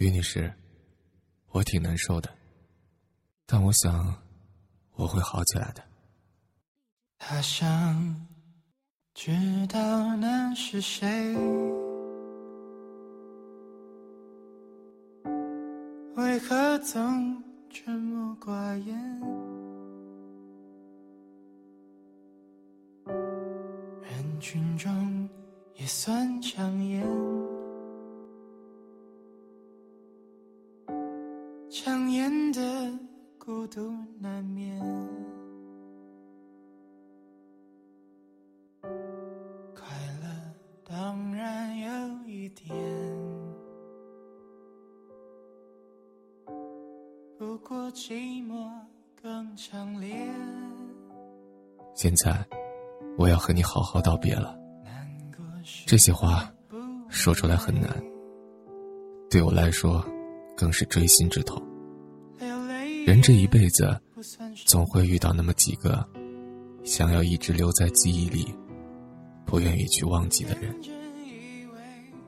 于女士，我挺难受的，但我想我会好起来的。他想知道那是谁，为何总沉默寡言？人群中也算抢眼。强颜的孤独难免，快乐当然有一点，不过寂寞更强烈。现在，我要和你好好道别了。这些话说出来很难，对我来说。更是锥心之痛。人这一辈子，总会遇到那么几个，想要一直留在记忆里，不愿意去忘记的人。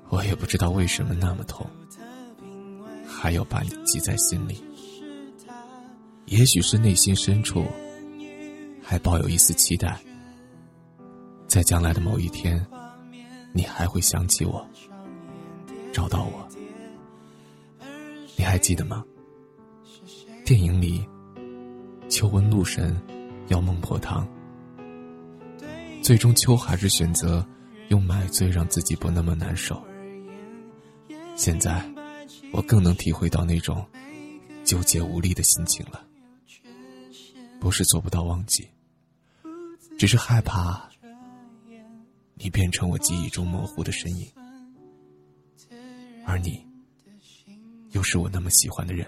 我也不知道为什么那么痛，还要把你记在心里。也许是内心深处，还抱有一丝期待，在将来的某一天，你还会想起我，找到我。你还记得吗？电影里，秋问陆神要孟婆汤，最终秋还是选择用买醉让自己不那么难受。现在，我更能体会到那种纠结无力的心情了。不是做不到忘记，只是害怕你变成我记忆中模糊的身影，而你。又是我那么喜欢的人，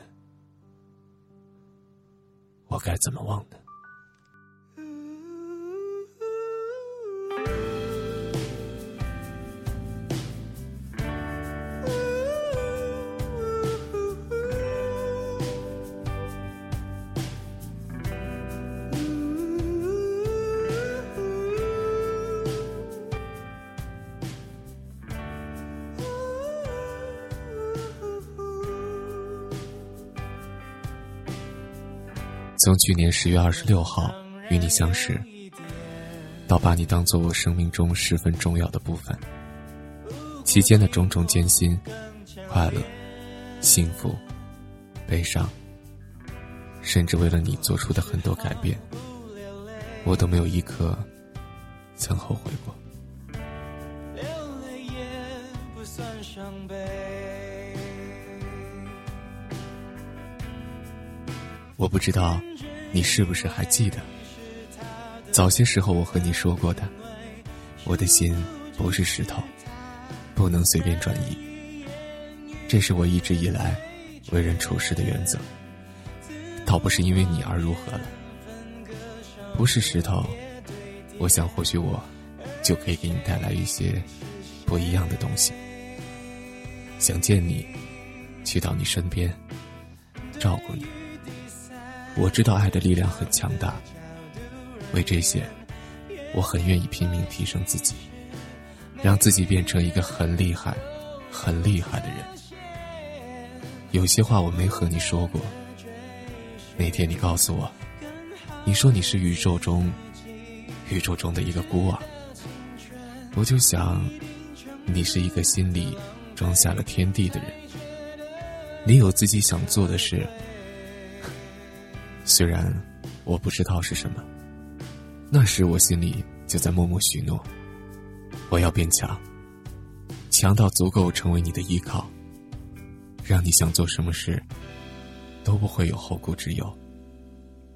我该怎么忘呢？从去年十月二十六号与你相识，到把你当做我生命中十分重要的部分，期间的种种艰辛、快乐、幸福、悲伤，甚至为了你做出的很多改变，我都没有一刻曾后悔过。我不知道。你是不是还记得，早些时候我和你说过的，我的心不是石头，不能随便转移。这是我一直以来为人处事的原则。倒不是因为你而如何了，不是石头，我想或许我就可以给你带来一些不一样的东西。想见你，去到你身边，照顾你。我知道爱的力量很强大，为这些，我很愿意拼命提升自己，让自己变成一个很厉害、很厉害的人。有些话我没和你说过。那天你告诉我，你说你是宇宙中、宇宙中的一个孤儿，我就想，你是一个心里装下了天地的人，你有自己想做的事。虽然我不知道是什么，那时我心里就在默默许诺：我要变强，强到足够成为你的依靠，让你想做什么事都不会有后顾之忧。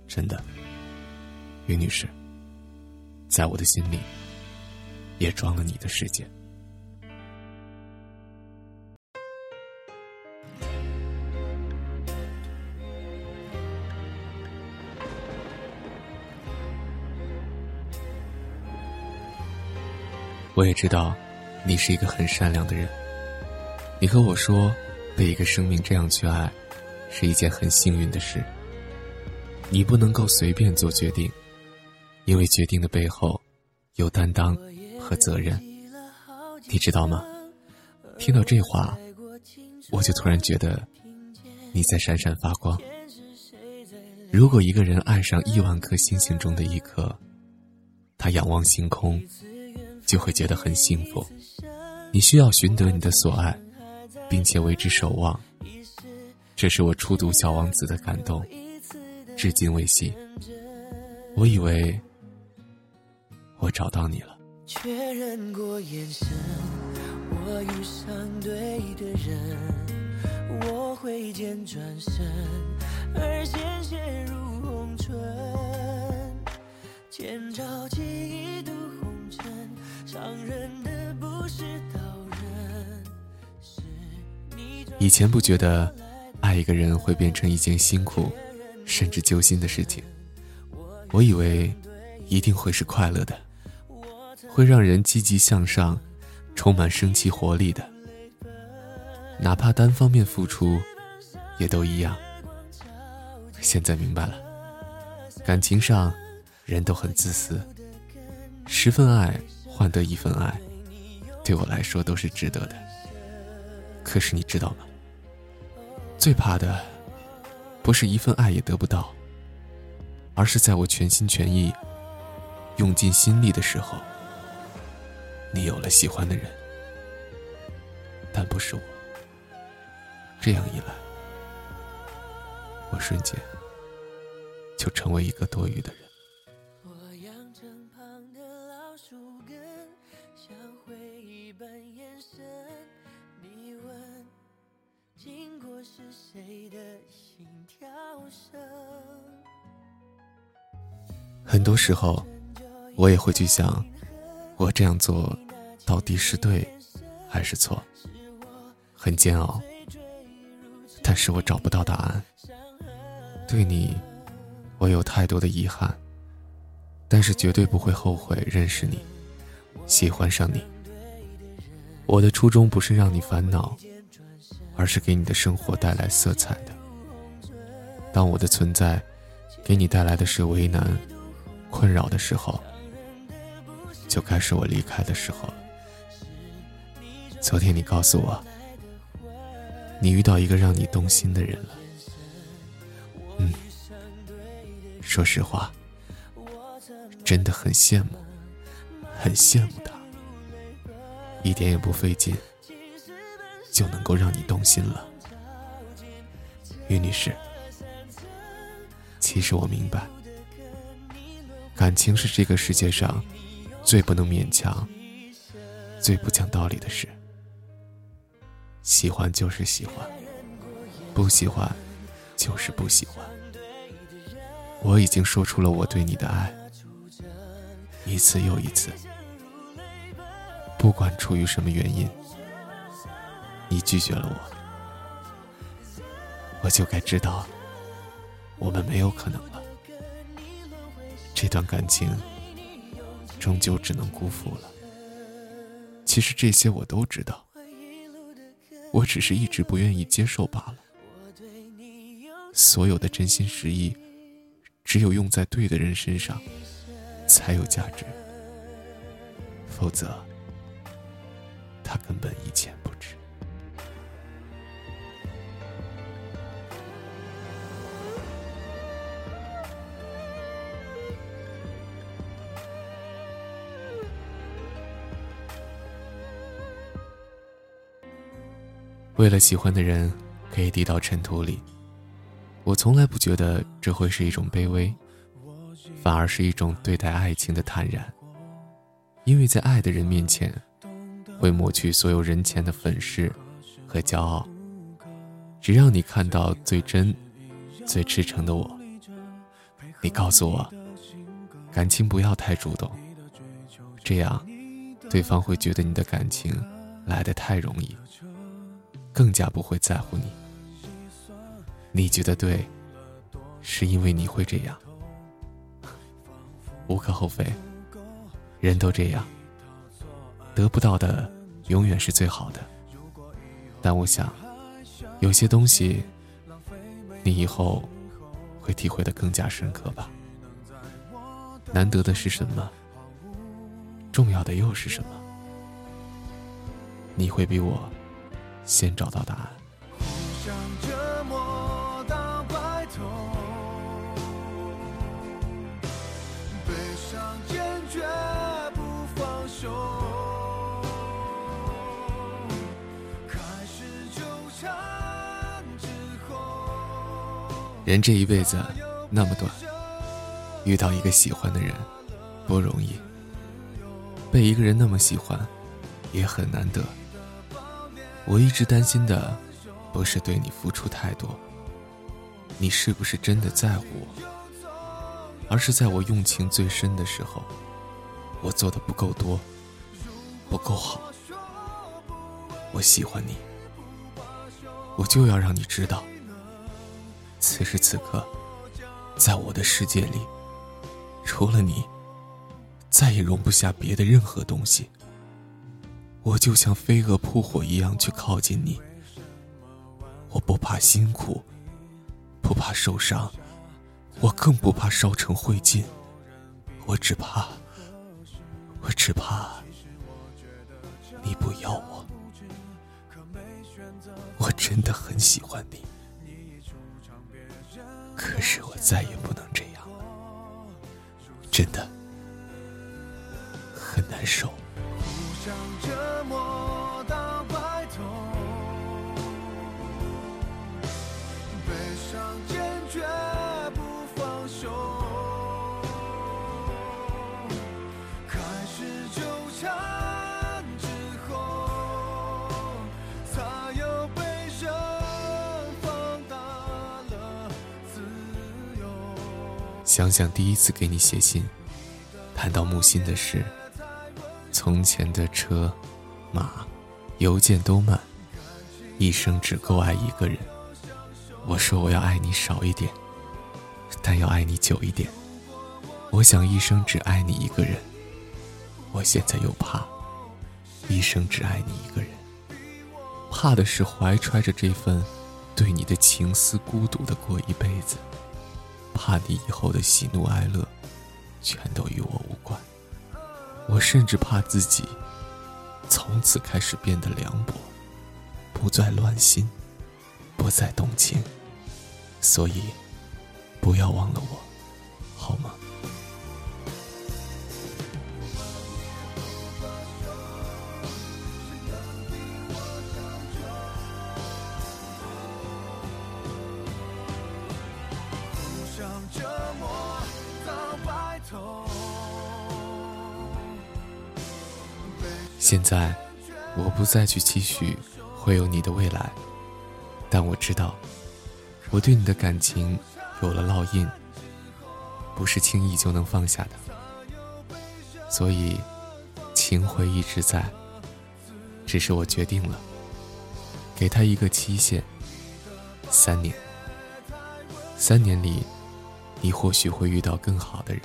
真的，于女士，在我的心里也装了你的世界。我也知道，你是一个很善良的人。你和我说，被一个生命这样去爱，是一件很幸运的事。你不能够随便做决定，因为决定的背后，有担当和责任。你知道吗？听到这话，我就突然觉得你在闪闪发光。如果一个人爱上亿万颗星星中的一颗，他仰望星空，就会觉得很幸福。你需要寻得你的所爱，并且为之守望。这是我初读《小王子》的感动，至今未息。我以为我找到你了。确认过眼神，我遇上对的人，我挥剑转身，而鲜血如红唇。千朝伤人的不是以前不觉得爱一个人会变成一件辛苦，甚至揪心的事情。我以为一定会是快乐的，会让人积极向上、充满生气活力的。哪怕单方面付出，也都一样。现在明白了，感情上人都很自私，十份爱换得一份爱，对我来说都是值得的。可是你知道吗？最怕的不是一份爱也得不到。而是在我全心全意、用尽心力的时候，你有了喜欢的人，但不是我。这样一来，我瞬间就成为一个多余的人。时候，我也会去想，我这样做到底是对还是错？很煎熬，但是我找不到答案。对你，我有太多的遗憾，但是绝对不会后悔认识你，喜欢上你。我的初衷不是让你烦恼，而是给你的生活带来色彩的。当我的存在给你带来的是为难。困扰的时候，就该是我离开的时候了。昨天你告诉我，你遇到一个让你动心的人了。嗯，说实话，真的很羡慕，很羡慕他，一点也不费劲，就能够让你动心了。于女士，其实我明白。感情是这个世界上最不能勉强、最不讲道理的事。喜欢就是喜欢，不喜欢就是不喜欢。我已经说出了我对你的爱，一次又一次。不管出于什么原因，你拒绝了我，我就该知道，我们没有可能了。这段感情终究只能辜负了。其实这些我都知道，我只是一直不愿意接受罢了。所有的真心实意，只有用在对的人身上才有价值，否则，他根本一钱不为了喜欢的人，可以低到尘土里。我从来不觉得这会是一种卑微，反而是一种对待爱情的坦然。因为在爱的人面前，会抹去所有人前的粉饰和骄傲，只让你看到最真、最赤诚的我。你告诉我，感情不要太主动，这样，对方会觉得你的感情来得太容易。更加不会在乎你。你觉得对，是因为你会这样，无可厚非。人都这样，得不到的永远是最好的。但我想，有些东西，你以后会体会的更加深刻吧。难得的是什么？重要的又是什么？你会比我。先找到答案。相折磨到白头，悲伤坚决不放手，开始纠缠之后，人这一辈子那么短，遇到一个喜欢的人不容易，被一个人那么喜欢也很难得。我一直担心的，不是对你付出太多，你是不是真的在乎我，而是在我用情最深的时候，我做的不够多，不够好。我喜欢你，我就要让你知道，此时此刻，在我的世界里，除了你，再也容不下别的任何东西。我就像飞蛾扑火一样去靠近你，我不怕辛苦，不怕受伤，我更不怕烧成灰烬，我只怕，我只怕你不要我。我真的很喜欢你，可是我再也不能这样，真的很难受。想折磨到白头，悲伤坚决不放手，开始纠缠之后，才有被人放大了自由。想想第一次给你写信，谈到木心的事。从前的车马邮件都慢，一生只够爱一个人。我说我要爱你少一点，但要爱你久一点。我想一生只爱你一个人，我现在又怕一生只爱你一个人。怕的是怀揣着这份对你的情思，孤独的过一辈子。怕你以后的喜怒哀乐，全都与我无关。我甚至怕自己从此开始变得凉薄，不再乱心，不再动情，所以不要忘了我，现在，我不再去期许会有你的未来，但我知道，我对你的感情有了烙印，不是轻易就能放下的。所以，情会一直在，只是我决定了，给他一个期限，三年。三年里，你或许会遇到更好的人，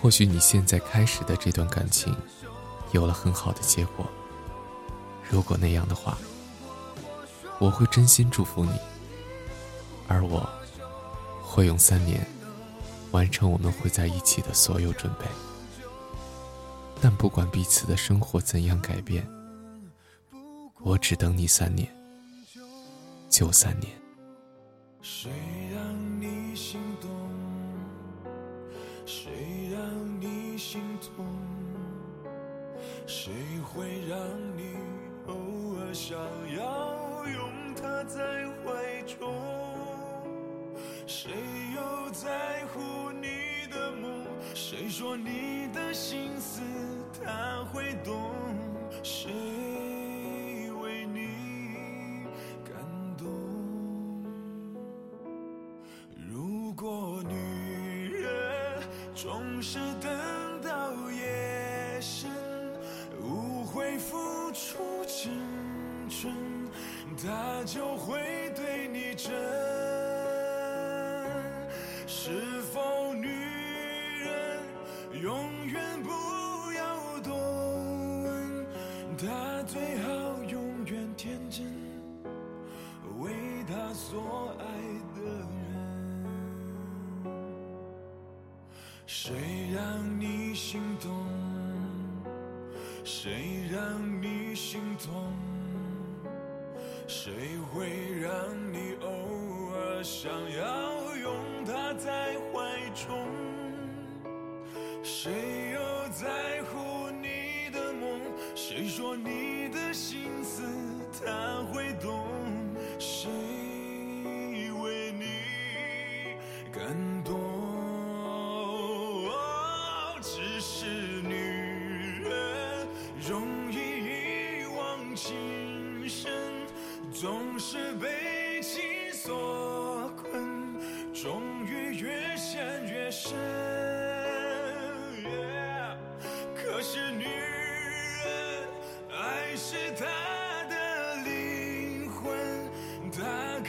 或许你现在开始的这段感情。有了很好的结果。如果那样的话，我会真心祝福你，而我会用三年完成我们会在一起的所有准备。但不管彼此的生活怎样改变，我只等你三年，就三年。谁让谁又在乎你的梦？谁说你的心思他会懂？谁为你感动？如果女人总是等到夜深，无悔付出青春。他就会对你真。是否女人永远不要多问？她最好永远天真，为她所爱的人。谁让你心动？谁让你心痛？谁会让你偶尔想要谁又在乎你的梦？谁说你的心思他会懂？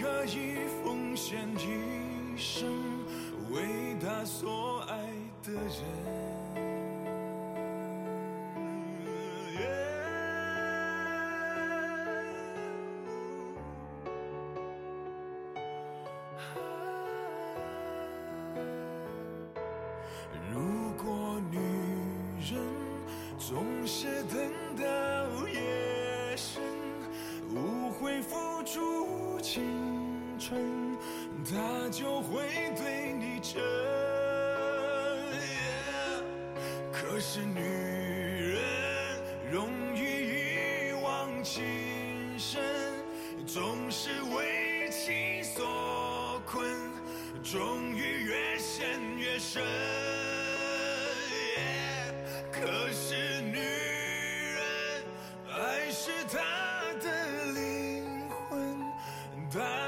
可以奉献一生为他所爱的人。如果女人总是等到夜深，无悔付出青春，他就会对你真。可是女人容易一往情深，总是为情所困，终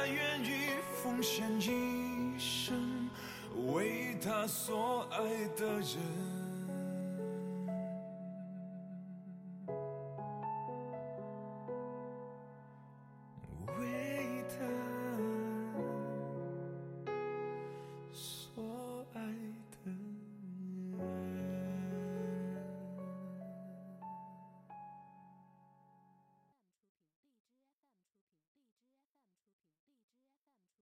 愿意奉献一生为他所爱的人。